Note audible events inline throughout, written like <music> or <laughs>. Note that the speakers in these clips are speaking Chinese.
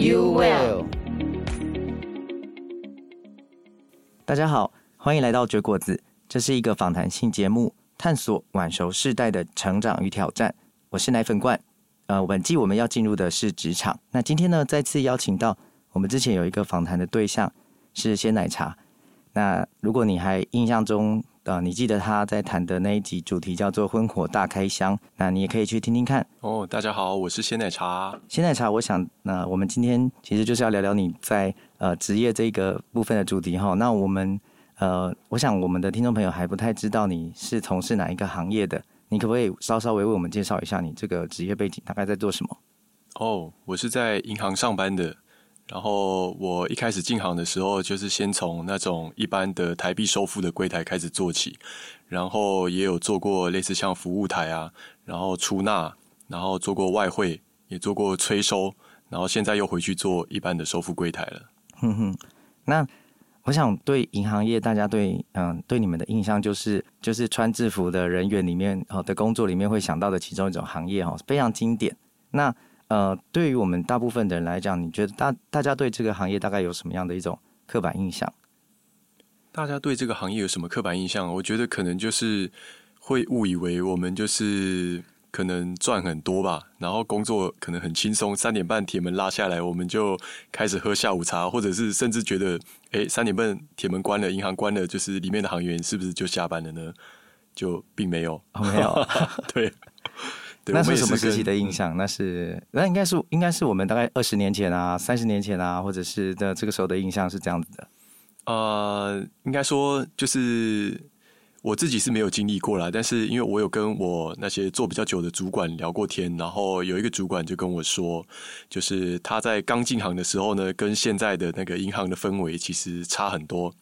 you will 大家好，欢迎来到绝果子，这是一个访谈性节目，探索晚熟世代的成长与挑战。我是奶粉罐。呃，本季我们要进入的是职场。那今天呢，再次邀请到我们之前有一个访谈的对象是鲜奶茶。那如果你还印象中，呃，你记得他在谈的那一集主题叫做“婚火大开箱”，那你也可以去听听看。哦，大家好，我是鲜奶茶。鲜奶茶，我想，那我们今天其实就是要聊聊你在呃职业这个部分的主题哈。那我们呃，我想我们的听众朋友还不太知道你是从事哪一个行业的，你可不可以稍稍微为我们介绍一下你这个职业背景，大概在做什么？哦，我是在银行上班的。然后我一开始进行的时候，就是先从那种一般的台币收付的柜台开始做起，然后也有做过类似像服务台啊，然后出纳，然后做过外汇，也做过催收，然后现在又回去做一般的收付柜台了。哼哼，那我想对银行业，大家对嗯对你们的印象就是就是穿制服的人员里面哦的工作里面会想到的其中一种行业哈，非常经典。那呃，对于我们大部分的人来讲，你觉得大大家对这个行业大概有什么样的一种刻板印象？大家对这个行业有什么刻板印象？我觉得可能就是会误以为我们就是可能赚很多吧，然后工作可能很轻松，三点半铁门拉下来，我们就开始喝下午茶，或者是甚至觉得，哎，三点半铁门关了，银行关了，就是里面的行员是不是就下班了呢？就并没有，哦、没有，<laughs> 对。那是什么时期的印象？那是那应该是应该是我们大概二十年前啊，三十年前啊，或者是的这个时候的印象是这样子的。呃，应该说就是我自己是没有经历过啦，但是因为我有跟我那些做比较久的主管聊过天，然后有一个主管就跟我说，就是他在刚进行的时候呢，跟现在的那个银行的氛围其实差很多。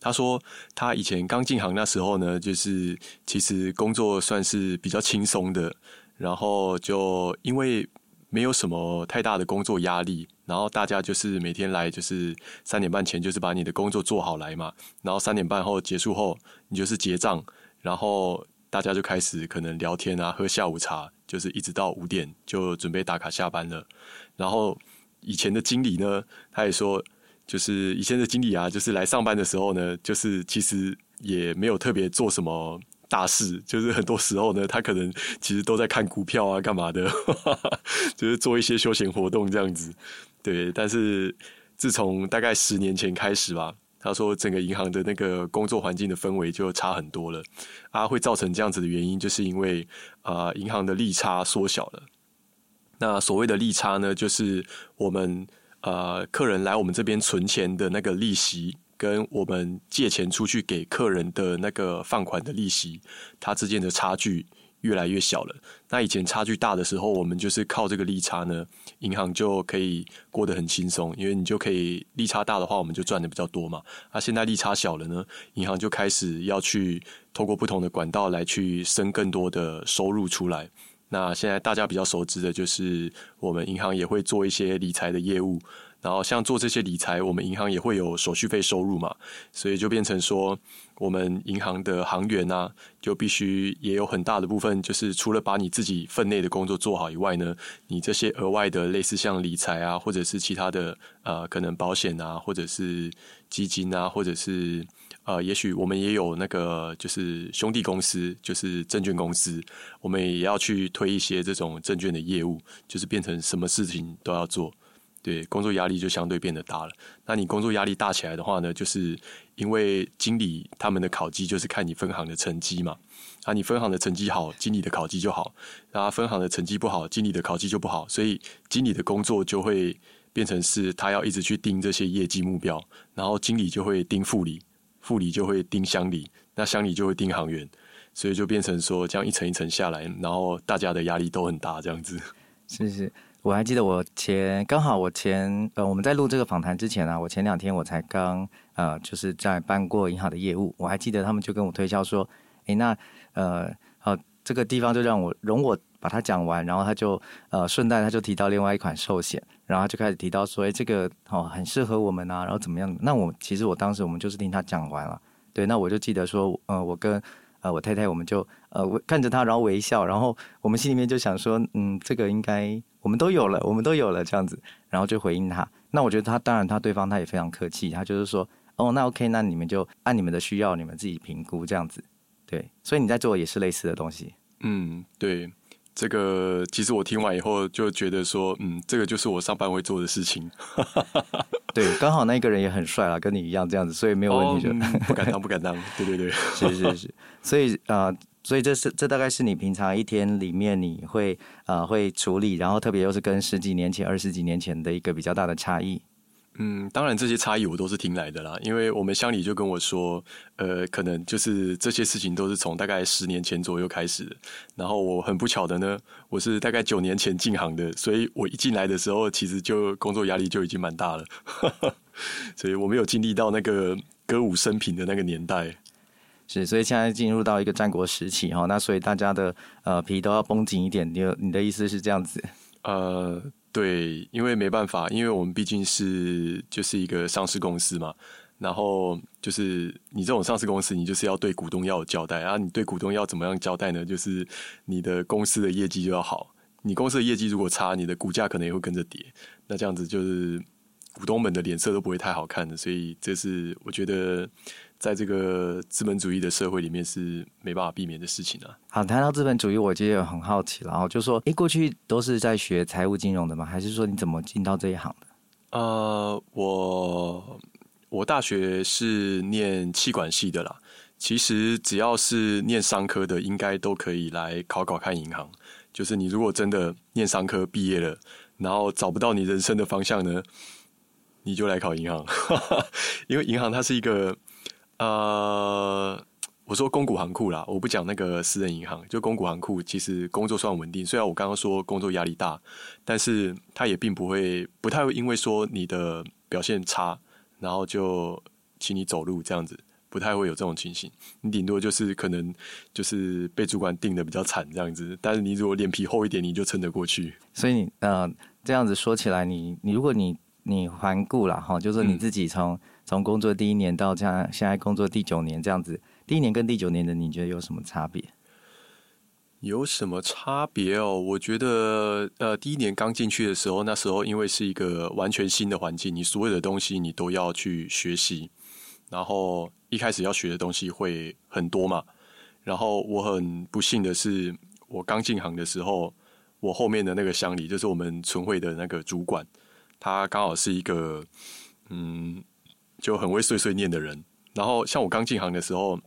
他说他以前刚进行那时候呢，就是其实工作算是比较轻松的。然后就因为没有什么太大的工作压力，然后大家就是每天来就是三点半前就是把你的工作做好来嘛，然后三点半后结束后你就是结账，然后大家就开始可能聊天啊，喝下午茶，就是一直到五点就准备打卡下班了。然后以前的经理呢，他也说，就是以前的经理啊，就是来上班的时候呢，就是其实也没有特别做什么。大事就是很多时候呢，他可能其实都在看股票啊，干嘛的，<laughs> 就是做一些休闲活动这样子。对，但是自从大概十年前开始吧，他说整个银行的那个工作环境的氛围就差很多了。啊，会造成这样子的原因，就是因为啊，银行的利差缩小了。那所谓的利差呢，就是我们呃客人来我们这边存钱的那个利息。跟我们借钱出去给客人的那个放款的利息，它之间的差距越来越小了。那以前差距大的时候，我们就是靠这个利差呢，银行就可以过得很轻松，因为你就可以利差大的话，我们就赚的比较多嘛。那现在利差小了呢，银行就开始要去透过不同的管道来去生更多的收入出来。那现在大家比较熟知的就是，我们银行也会做一些理财的业务。然后像做这些理财，我们银行也会有手续费收入嘛，所以就变成说，我们银行的行员啊，就必须也有很大的部分，就是除了把你自己分内的工作做好以外呢，你这些额外的类似像理财啊，或者是其他的呃，可能保险啊，或者是基金啊，或者是呃，也许我们也有那个就是兄弟公司，就是证券公司，我们也要去推一些这种证券的业务，就是变成什么事情都要做。对，工作压力就相对变得大了。那你工作压力大起来的话呢，就是因为经理他们的考绩就是看你分行的成绩嘛。啊，你分行的成绩好，经理的考绩就好；然后分行的成绩不好，经理的考绩就不好。所以经理的工作就会变成是他要一直去盯这些业绩目标，然后经理就会盯副理，副理就会盯乡里，那乡里就会盯行员，所以就变成说这样一层一层下来，然后大家的压力都很大，这样子。<laughs> 是是。我还记得我前刚好我前呃我们在录这个访谈之前啊，我前两天我才刚呃就是在办过银行的业务，我还记得他们就跟我推销说，诶，那呃好这个地方就让我容我把它讲完，然后他就呃顺带他就提到另外一款寿险，然后就开始提到说，诶这个哦很适合我们啊，然后怎么样？那我其实我当时我们就是听他讲完了，对，那我就记得说，呃我跟呃我太太我们就呃看着他然后微笑，然后我们心里面就想说，嗯这个应该。我们都有了，我们都有了这样子，然后就回应他。那我觉得他当然，他对方他也非常客气，他就是说，哦，那 OK，那你们就按你们的需要，你们自己评估这样子。对，所以你在做也是类似的东西。嗯，对，这个其实我听完以后就觉得说，嗯，这个就是我上班会做的事情。<laughs> 对，刚好那个人也很帅啦，跟你一样这样子，所以没有问题的。哦嗯、不敢当，不敢当。<laughs> 对对对，是是是。所以啊。呃所以这是这大概是你平常一天里面你会呃会处理，然后特别又是跟十几年前、二十几年前的一个比较大的差异。嗯，当然这些差异我都是听来的啦，因为我们乡里就跟我说，呃，可能就是这些事情都是从大概十年前左右开始的。然后我很不巧的呢，我是大概九年前进行的，所以我一进来的时候，其实就工作压力就已经蛮大了，<laughs> 所以我没有经历到那个歌舞升平的那个年代。是，所以现在进入到一个战国时期哈，那所以大家的呃皮都要绷紧一点。你你的意思是这样子？呃，对，因为没办法，因为我们毕竟是就是一个上市公司嘛，然后就是你这种上市公司，你就是要对股东要有交代啊。你对股东要怎么样交代呢？就是你的公司的业绩就要好，你公司的业绩如果差，你的股价可能也会跟着跌。那这样子就是股东们的脸色都不会太好看的。所以这是我觉得。在这个资本主义的社会里面是没办法避免的事情啊。好，谈到资本主义，我其实也很好奇，然后就说，诶，过去都是在学财务金融的吗？还是说你怎么进到这一行的？呃，我我大学是念气管系的啦。其实只要是念商科的，应该都可以来考考看银行。就是你如果真的念商科毕业了，然后找不到你人生的方向呢，你就来考银行，<laughs> 因为银行它是一个。呃，我说公股行库啦，我不讲那个私人银行，就公股行库，其实工作算稳定。虽然我刚刚说工作压力大，但是它也并不会不太会因为说你的表现差，然后就请你走路这样子，不太会有这种情形。你顶多就是可能就是被主管定得比较惨这样子，但是你如果脸皮厚一点，你就撑得过去。所以你，呃，这样子说起来，你你如果你你环顾了哈，就是你自己从。从工作第一年到这样，现在工作第九年这样子，第一年跟第九年的你觉得有什么差别？有什么差别哦？我觉得，呃，第一年刚进去的时候，那时候因为是一个完全新的环境，你所有的东西你都要去学习，然后一开始要学的东西会很多嘛。然后我很不幸的是，我刚进行的时候，我后面的那个乡里，就是我们存会的那个主管，他刚好是一个，嗯。就很会碎碎念的人，然后像我刚进行的时候，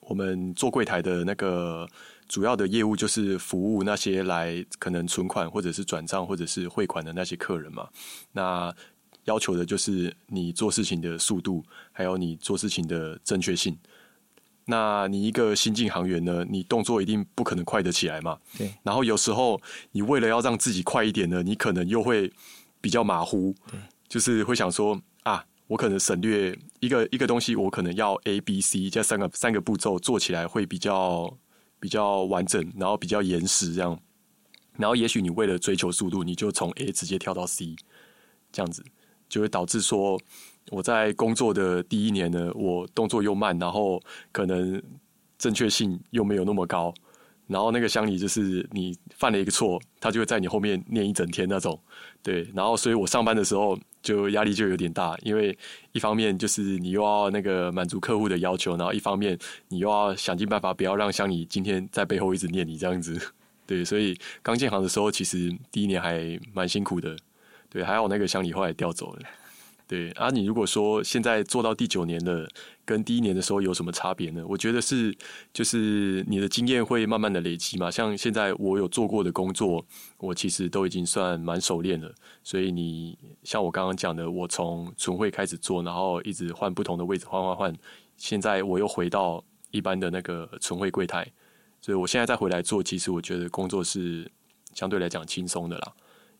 我们做柜台的那个主要的业务就是服务那些来可能存款或者是转账或者是汇款的那些客人嘛。那要求的就是你做事情的速度，还有你做事情的正确性。那你一个新进行员呢，你动作一定不可能快得起来嘛。对。然后有时候你为了要让自己快一点呢，你可能又会比较马虎。对。就是会想说。我可能省略一个一个东西，我可能要 A、B、C 这三个三个步骤做起来会比较比较完整，然后比较严实这样。然后也许你为了追求速度，你就从 A 直接跳到 C，这样子就会导致说我在工作的第一年呢，我动作又慢，然后可能正确性又没有那么高。然后那个乡里就是你犯了一个错，他就会在你后面念一整天那种。对，然后所以我上班的时候。就压力就有点大，因为一方面就是你又要那个满足客户的要求，然后一方面你又要想尽办法不要让乡里今天在背后一直念你这样子。<laughs> 对，所以刚进行的时候，其实第一年还蛮辛苦的。对，还好那个乡里后来调走了。对，啊，你如果说现在做到第九年了。跟第一年的时候有什么差别呢？我觉得是，就是你的经验会慢慢的累积嘛。像现在我有做过的工作，我其实都已经算蛮熟练了。所以你像我刚刚讲的，我从存汇开始做，然后一直换不同的位置，换换换。现在我又回到一般的那个存汇柜台，所以我现在再回来做，其实我觉得工作是相对来讲轻松的啦。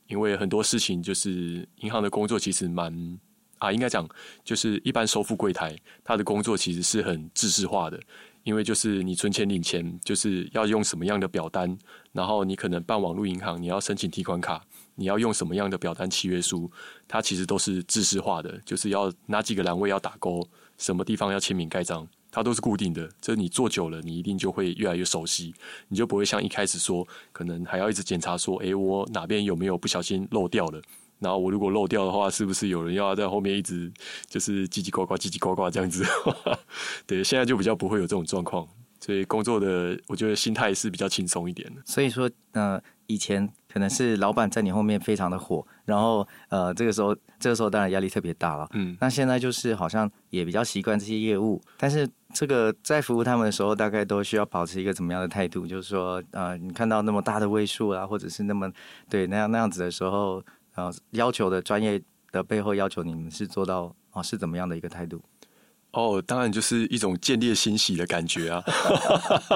因为很多事情就是银行的工作其实蛮啊，应该讲就是一般收付柜台，他的工作其实是很制式化的。因为就是你存钱领钱，就是要用什么样的表单，然后你可能办网络银行，你要申请提款卡，你要用什么样的表单契约书，它其实都是制式化的，就是要哪几个栏位要打勾，什么地方要签名盖章，它都是固定的。这你做久了，你一定就会越来越熟悉，你就不会像一开始说，可能还要一直检查说，诶，我哪边有没有不小心漏掉了。然后我如果漏掉的话，是不是有人要在后面一直就是叽叽呱呱、叽叽呱呱这样子？<laughs> 对，现在就比较不会有这种状况，所以工作的我觉得心态是比较轻松一点的。所以说，呃，以前可能是老板在你后面非常的火，然后呃，这个时候这个时候当然压力特别大了。嗯，那现在就是好像也比较习惯这些业务，但是这个在服务他们的时候，大概都需要保持一个怎么样的态度？就是说，呃，你看到那么大的位数啊，或者是那么对那样那样子的时候。呃，要求的专业的背后要求，你们是做到哦，是怎么样的一个态度？哦，当然就是一种见猎欣喜的感觉啊！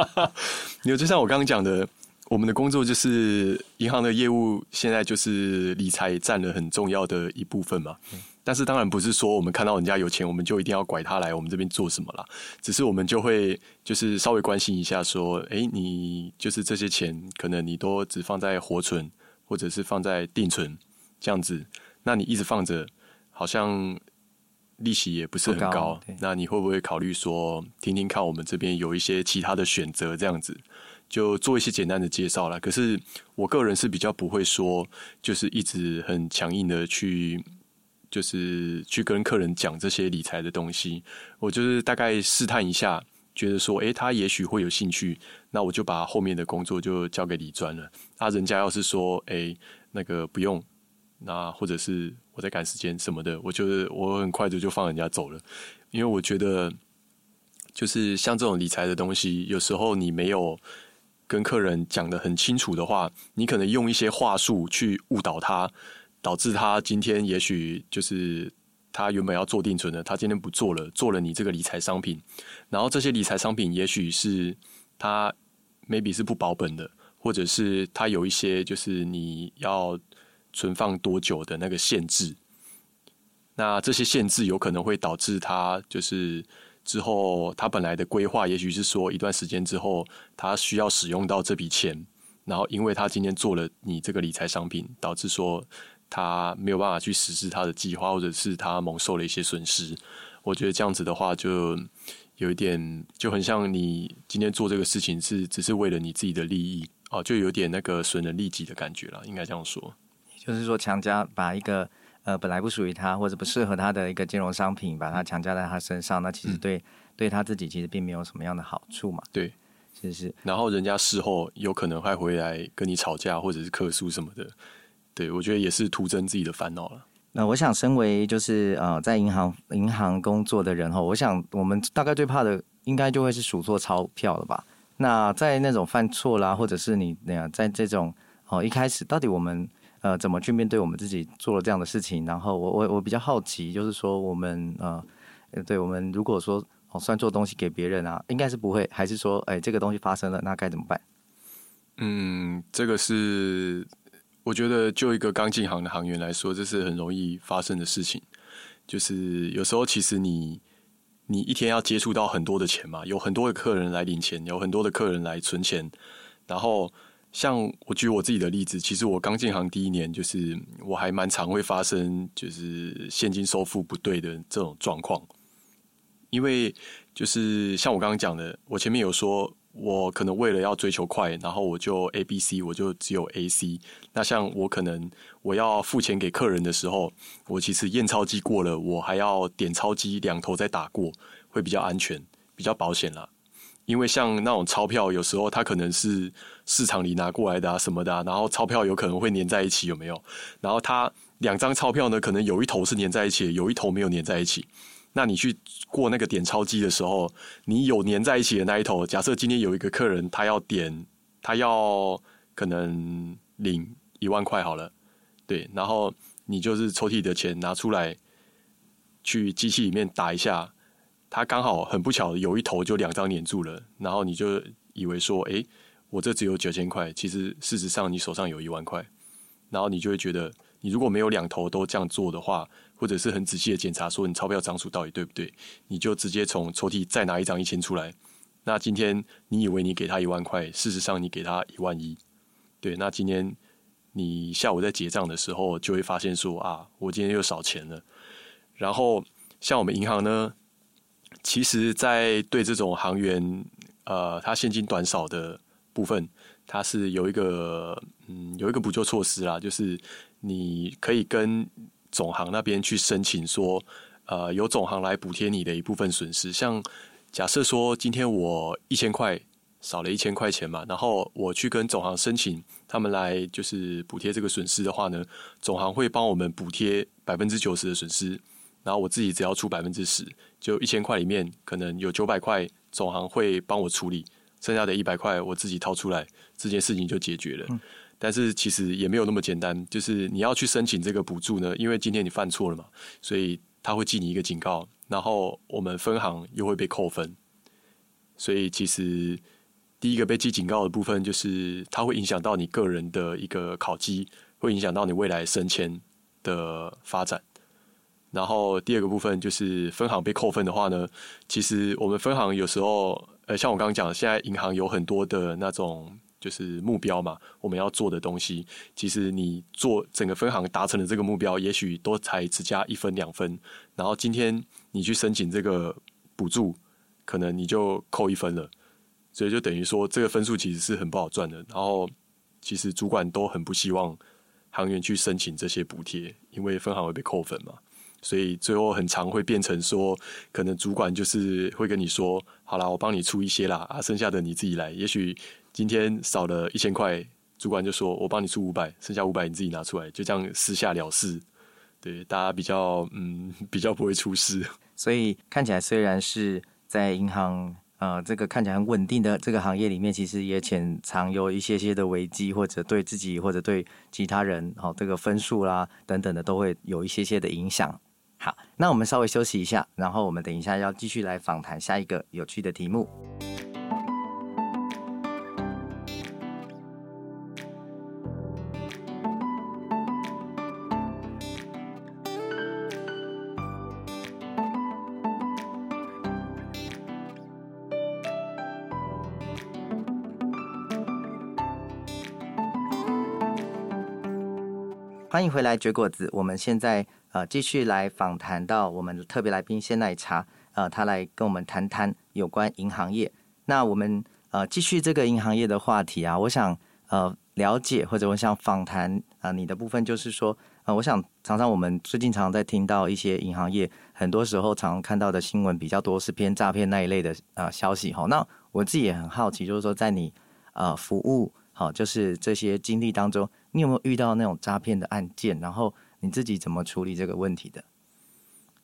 <laughs> 因为就像我刚刚讲的，我们的工作就是银行的业务，现在就是理财占了很重要的一部分嘛。嗯、但是当然不是说我们看到人家有钱，我们就一定要拐他来我们这边做什么啦。只是我们就会就是稍微关心一下，说，哎，你就是这些钱，可能你都只放在活存，或者是放在定存。这样子，那你一直放着，好像利息也不是很高。高，那你会不会考虑说，听听看我们这边有一些其他的选择？这样子就做一些简单的介绍啦。可是我个人是比较不会说，就是一直很强硬的去，就是去跟客人讲这些理财的东西。我就是大概试探一下，觉得说，诶，他也许会有兴趣，那我就把后面的工作就交给李专了。那人家要是说，诶，那个不用。那或者是我在赶时间什么的，我觉得我很快就就放人家走了，因为我觉得就是像这种理财的东西，有时候你没有跟客人讲得很清楚的话，你可能用一些话术去误导他，导致他今天也许就是他原本要做定存的，他今天不做了，做了你这个理财商品，然后这些理财商品也许是他 maybe 是不保本的，或者是他有一些就是你要。存放多久的那个限制，那这些限制有可能会导致他就是之后他本来的规划，也许是说一段时间之后他需要使用到这笔钱，然后因为他今天做了你这个理财商品，导致说他没有办法去实施他的计划，或者是他蒙受了一些损失。我觉得这样子的话，就有一点就很像你今天做这个事情是只是为了你自己的利益哦，就有点那个损人利己的感觉了，应该这样说。就是说，强加把一个呃本来不属于他或者不适合他的一个金融商品，把它强加在他身上，那其实对、嗯、对他自己其实并没有什么样的好处嘛。对，是是。然后人家事后有可能还回来跟你吵架，或者是客诉什么的。对，我觉得也是徒增自己的烦恼了。那我想，身为就是呃在银行银行工作的人哈，我想我们大概最怕的应该就会是数错钞票了吧？那在那种犯错啦，或者是你那样在这种哦一开始，到底我们。呃，怎么去面对我们自己做了这样的事情？然后我我我比较好奇，就是说我们呃，对我们如果说哦算做东西给别人啊，应该是不会，还是说哎这个东西发生了，那该怎么办？嗯，这个是我觉得就一个刚进行的行员来说，这是很容易发生的事情。就是有时候其实你你一天要接触到很多的钱嘛，有很多的客人来领钱，有很多的客人来存钱，然后。像我举我自己的例子，其实我刚进行第一年，就是我还蛮常会发生就是现金收付不对的这种状况。因为就是像我刚刚讲的，我前面有说，我可能为了要追求快，然后我就 A B C，我就只有 A C。那像我可能我要付钱给客人的时候，我其实验钞机过了，我还要点钞机两头再打过，会比较安全，比较保险啦。因为像那种钞票，有时候它可能是市场里拿过来的啊什么的，然后钞票有可能会粘在一起，有没有？然后它两张钞票呢，可能有一头是粘在一起，有一头没有粘在一起。那你去过那个点钞机的时候，你有粘在一起的那一头，假设今天有一个客人他要点，他要可能领一万块好了，对，然后你就是抽屉的钱拿出来，去机器里面打一下。他刚好很不巧，有一头就两张黏住了，然后你就以为说，哎，我这只有九千块，其实事实上你手上有一万块，然后你就会觉得，你如果没有两头都这样做的话，<laughs> 或者是很仔细的检查说你钞票张数到底对不对，你就直接从抽屉再拿一张一千出来。那今天你以为你给他一万块，事实上你给他一万一。对，那今天你下午在结账的时候，就会发现说啊，我今天又少钱了。然后像我们银行呢，其实，在对这种行员，呃，他现金短少的部分，它是有一个嗯，有一个补救措施啦，就是你可以跟总行那边去申请说，呃，由总行来补贴你的一部分损失。像假设说今天我一千块。少了一千块钱嘛，然后我去跟总行申请，他们来就是补贴这个损失的话呢，总行会帮我们补贴百分之九十的损失，然后我自己只要出百分之十，就一千块里面可能有九百块总行会帮我处理，剩下的一百块我自己掏出来，这件事情就解决了。嗯。但是其实也没有那么简单，就是你要去申请这个补助呢，因为今天你犯错了嘛，所以他会记你一个警告，然后我们分行又会被扣分，所以其实。第一个被记警告的部分，就是它会影响到你个人的一个考绩，会影响到你未来升迁的发展。然后第二个部分就是分行被扣分的话呢，其实我们分行有时候，呃，像我刚刚讲，现在银行有很多的那种就是目标嘛，我们要做的东西，其实你做整个分行达成的这个目标，也许都才只加一分两分，然后今天你去申请这个补助，可能你就扣一分了。所以就等于说，这个分数其实是很不好赚的。然后，其实主管都很不希望行员去申请这些补贴，因为分行会被扣分嘛。所以最后很常会变成说，可能主管就是会跟你说：“好啦，我帮你出一些啦，啊，剩下的你自己来。”也许今天少了一千块，主管就说：“我帮你出五百，剩下五百你自己拿出来。”就这样私下了事。对，大家比较嗯 <laughs> 比较不会出事。所以看起来虽然是在银行。呃，这个看起来很稳定的这个行业里面，其实也潜藏有一些些的危机，或者对自己或者对其他人，好、哦，这个分数啦等等的，都会有一些些的影响。好，那我们稍微休息一下，然后我们等一下要继续来访谈下一个有趣的题目。欢迎回来，绝果子。我们现在呃继续来访谈到我们的特别来宾鲜奶茶，呃，他来跟我们谈谈有关银行业。那我们呃继续这个银行业的话题啊，我想呃了解或者我想访谈啊、你的部分就是说，呃，我想常常我们最近常在听到一些银行业，很多时候常看到的新闻比较多是偏诈骗那一类的呃消息哈。那我自己也很好奇，就是说在你呃服务好、就是这些经历当中。你有没有遇到那种诈骗的案件？然后你自己怎么处理这个问题的？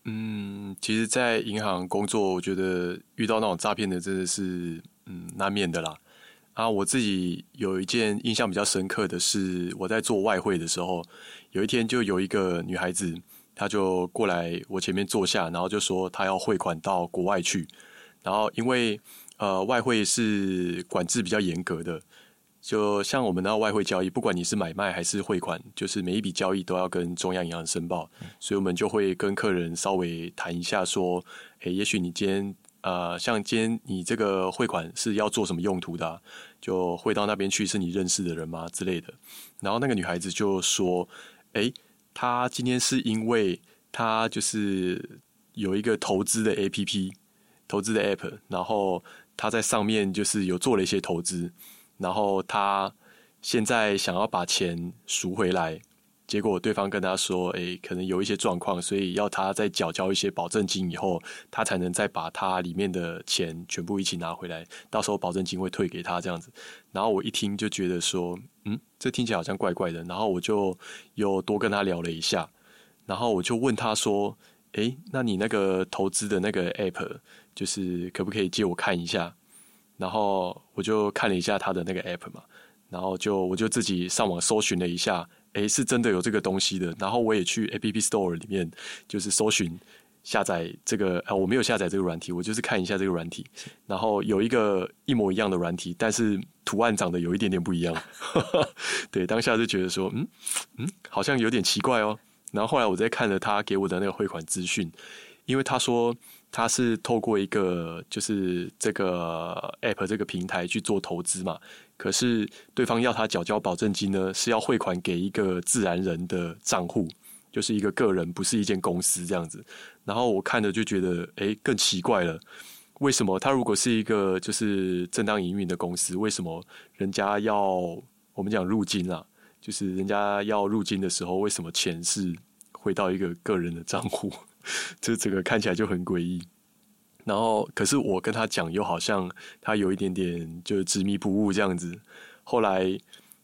嗯，其实，在银行工作，我觉得遇到那种诈骗的真的是嗯难免的啦。啊，我自己有一件印象比较深刻的是，我在做外汇的时候，有一天就有一个女孩子，她就过来我前面坐下，然后就说她要汇款到国外去。然后因为呃外汇是管制比较严格的。就像我们的外汇交易，不管你是买卖还是汇款，就是每一笔交易都要跟中央银行申报，所以我们就会跟客人稍微谈一下，说，诶，也许你今天，呃，像今天你这个汇款是要做什么用途的啊？就汇到那边去，是你认识的人吗？之类的。然后那个女孩子就说，诶，她今天是因为她就是有一个投资的 APP，投资的 App，然后她在上面就是有做了一些投资。然后他现在想要把钱赎回来，结果对方跟他说：“诶，可能有一些状况，所以要他再缴交一些保证金以后，他才能再把他里面的钱全部一起拿回来。到时候保证金会退给他这样子。”然后我一听就觉得说：“嗯，这听起来好像怪怪的。”然后我就又多跟他聊了一下，然后我就问他说：“诶，那你那个投资的那个 app，就是可不可以借我看一下？”然后我就看了一下他的那个 app 嘛，然后就我就自己上网搜寻了一下，诶，是真的有这个东西的。然后我也去 App Store 里面就是搜寻下载这个啊，我没有下载这个软体，我就是看一下这个软体，然后有一个一模一样的软体，但是图案长得有一点点不一样。<laughs> 对，当下就觉得说，嗯嗯，好像有点奇怪哦。然后后来我在看了他给我的那个汇款资讯，因为他说他是透过一个就是这个 app 这个平台去做投资嘛，可是对方要他缴交保证金呢，是要汇款给一个自然人的账户。就是一个个人，不是一间公司这样子。然后我看着就觉得，哎，更奇怪了。为什么他如果是一个就是正当营运的公司，为什么人家要我们讲入金啊？就是人家要入金的时候，为什么钱是回到一个个人的账户？<laughs> 这整个看起来就很诡异。然后，可是我跟他讲，又好像他有一点点就执迷不悟这样子。后来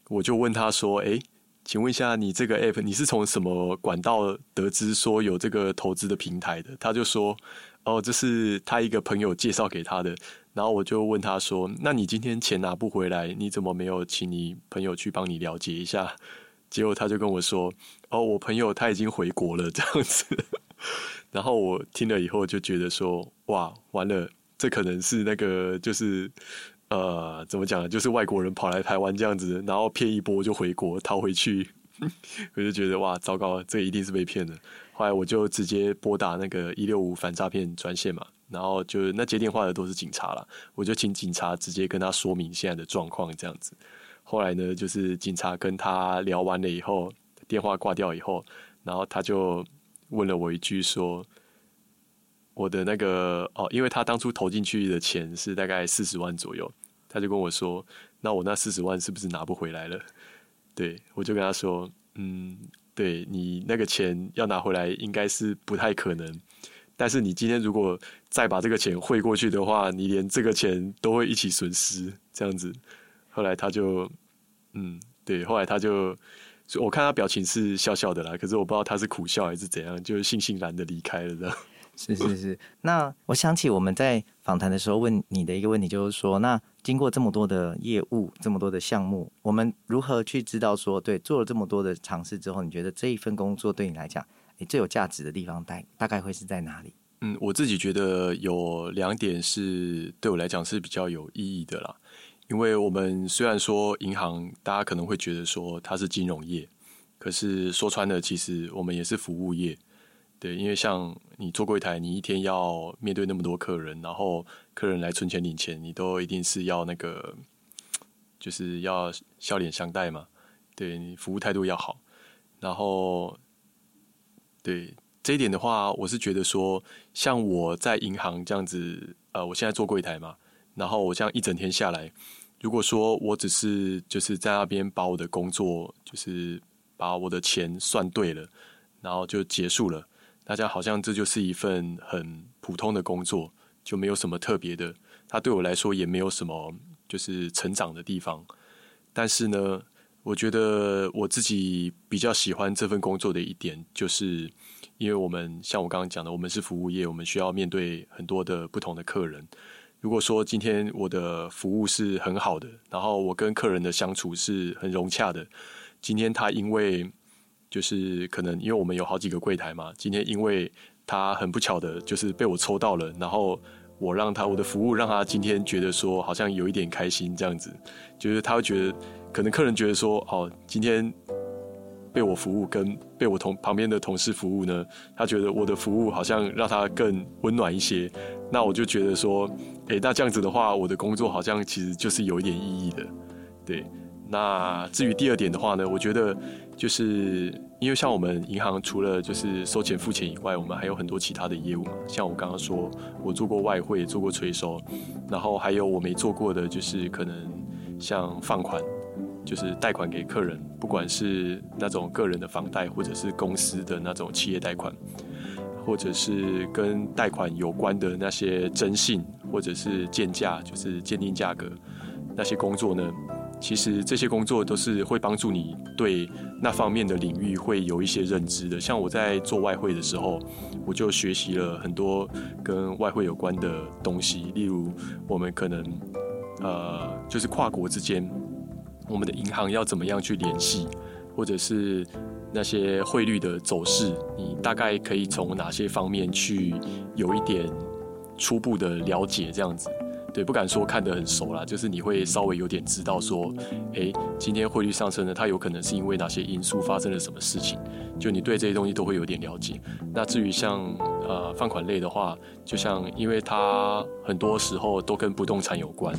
我就问他说，哎。请问一下，你这个 app 你是从什么管道得知说有这个投资的平台的？他就说：“哦，这是他一个朋友介绍给他的。”然后我就问他说：“那你今天钱拿不回来，你怎么没有请你朋友去帮你了解一下？”结果他就跟我说：“哦，我朋友他已经回国了，<laughs> 这样子。<laughs> ”然后我听了以后就觉得说：“哇，完了，这可能是那个就是。”呃，怎么讲呢？就是外国人跑来台湾这样子，然后骗一波就回国逃回去，<laughs> 我就觉得哇，糟糕，这一定是被骗的。后来我就直接拨打那个一六五反诈骗专线嘛，然后就那接电话的都是警察啦，我就请警察直接跟他说明现在的状况这样子。后来呢，就是警察跟他聊完了以后，电话挂掉以后，然后他就问了我一句说。我的那个哦，因为他当初投进去的钱是大概四十万左右，他就跟我说：“那我那四十万是不是拿不回来了？”对，我就跟他说：“嗯，对你那个钱要拿回来应该是不太可能，但是你今天如果再把这个钱汇过去的话，你连这个钱都会一起损失。”这样子，后来他就嗯，对，后来他就我看他表情是笑笑的啦，可是我不知道他是苦笑还是怎样，就是悻悻然的离开了这样。是是是，那我想起我们在访谈的时候问你的一个问题，就是说，那经过这么多的业务，这么多的项目，我们如何去知道说，对，做了这么多的尝试之后，你觉得这一份工作对你来讲，诶，最有价值的地方大大概会是在哪里？嗯，我自己觉得有两点是对我来讲是比较有意义的啦，因为我们虽然说银行，大家可能会觉得说它是金融业，可是说穿了，其实我们也是服务业。对，因为像你做柜台，你一天要面对那么多客人，然后客人来存钱领钱，你都一定是要那个，就是要笑脸相待嘛。对，你服务态度要好，然后对这一点的话，我是觉得说，像我在银行这样子，呃，我现在做柜台嘛，然后我这样一整天下来，如果说我只是就是在那边把我的工作，就是把我的钱算对了，然后就结束了。大家好像这就是一份很普通的工作，就没有什么特别的。它对我来说也没有什么就是成长的地方。但是呢，我觉得我自己比较喜欢这份工作的一点，就是因为我们像我刚刚讲的，我们是服务业，我们需要面对很多的不同的客人。如果说今天我的服务是很好的，然后我跟客人的相处是很融洽的，今天他因为就是可能因为我们有好几个柜台嘛，今天因为他很不巧的，就是被我抽到了，然后我让他我的服务让他今天觉得说好像有一点开心这样子，就是他会觉得可能客人觉得说哦，今天被我服务跟被我同旁边的同事服务呢，他觉得我的服务好像让他更温暖一些，那我就觉得说，诶，那这样子的话，我的工作好像其实就是有一点意义的，对。那至于第二点的话呢，我觉得。就是因为像我们银行除了就是收钱付钱以外，我们还有很多其他的业务嘛。像我刚刚说，我做过外汇，做过催收，然后还有我没做过的，就是可能像放款，就是贷款给客人，不管是那种个人的房贷，或者是公司的那种企业贷款，或者是跟贷款有关的那些征信，或者是鉴价，就是鉴定价格那些工作呢。其实这些工作都是会帮助你对那方面的领域会有一些认知的。像我在做外汇的时候，我就学习了很多跟外汇有关的东西。例如，我们可能呃，就是跨国之间，我们的银行要怎么样去联系，或者是那些汇率的走势，你大概可以从哪些方面去有一点初步的了解，这样子。对，不敢说看得很熟啦，就是你会稍微有点知道说，哎，今天汇率上升呢，它有可能是因为哪些因素发生了什么事情，就你对这些东西都会有点了解。那至于像呃放款类的话，就像因为它很多时候都跟不动产有关，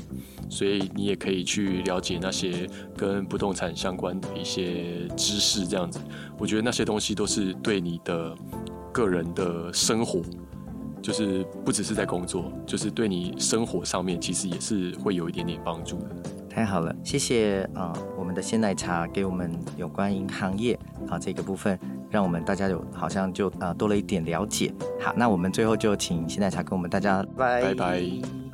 所以你也可以去了解那些跟不动产相关的一些知识，这样子，我觉得那些东西都是对你的个人的生活。就是不只是在工作，就是对你生活上面，其实也是会有一点点帮助的。太好了，谢谢啊、呃，我们的鲜奶茶给我们有关银行业啊、呃、这个部分，让我们大家有好像就啊、呃、多了一点了解。好，那我们最后就请鲜奶茶跟我们大家拜拜拜。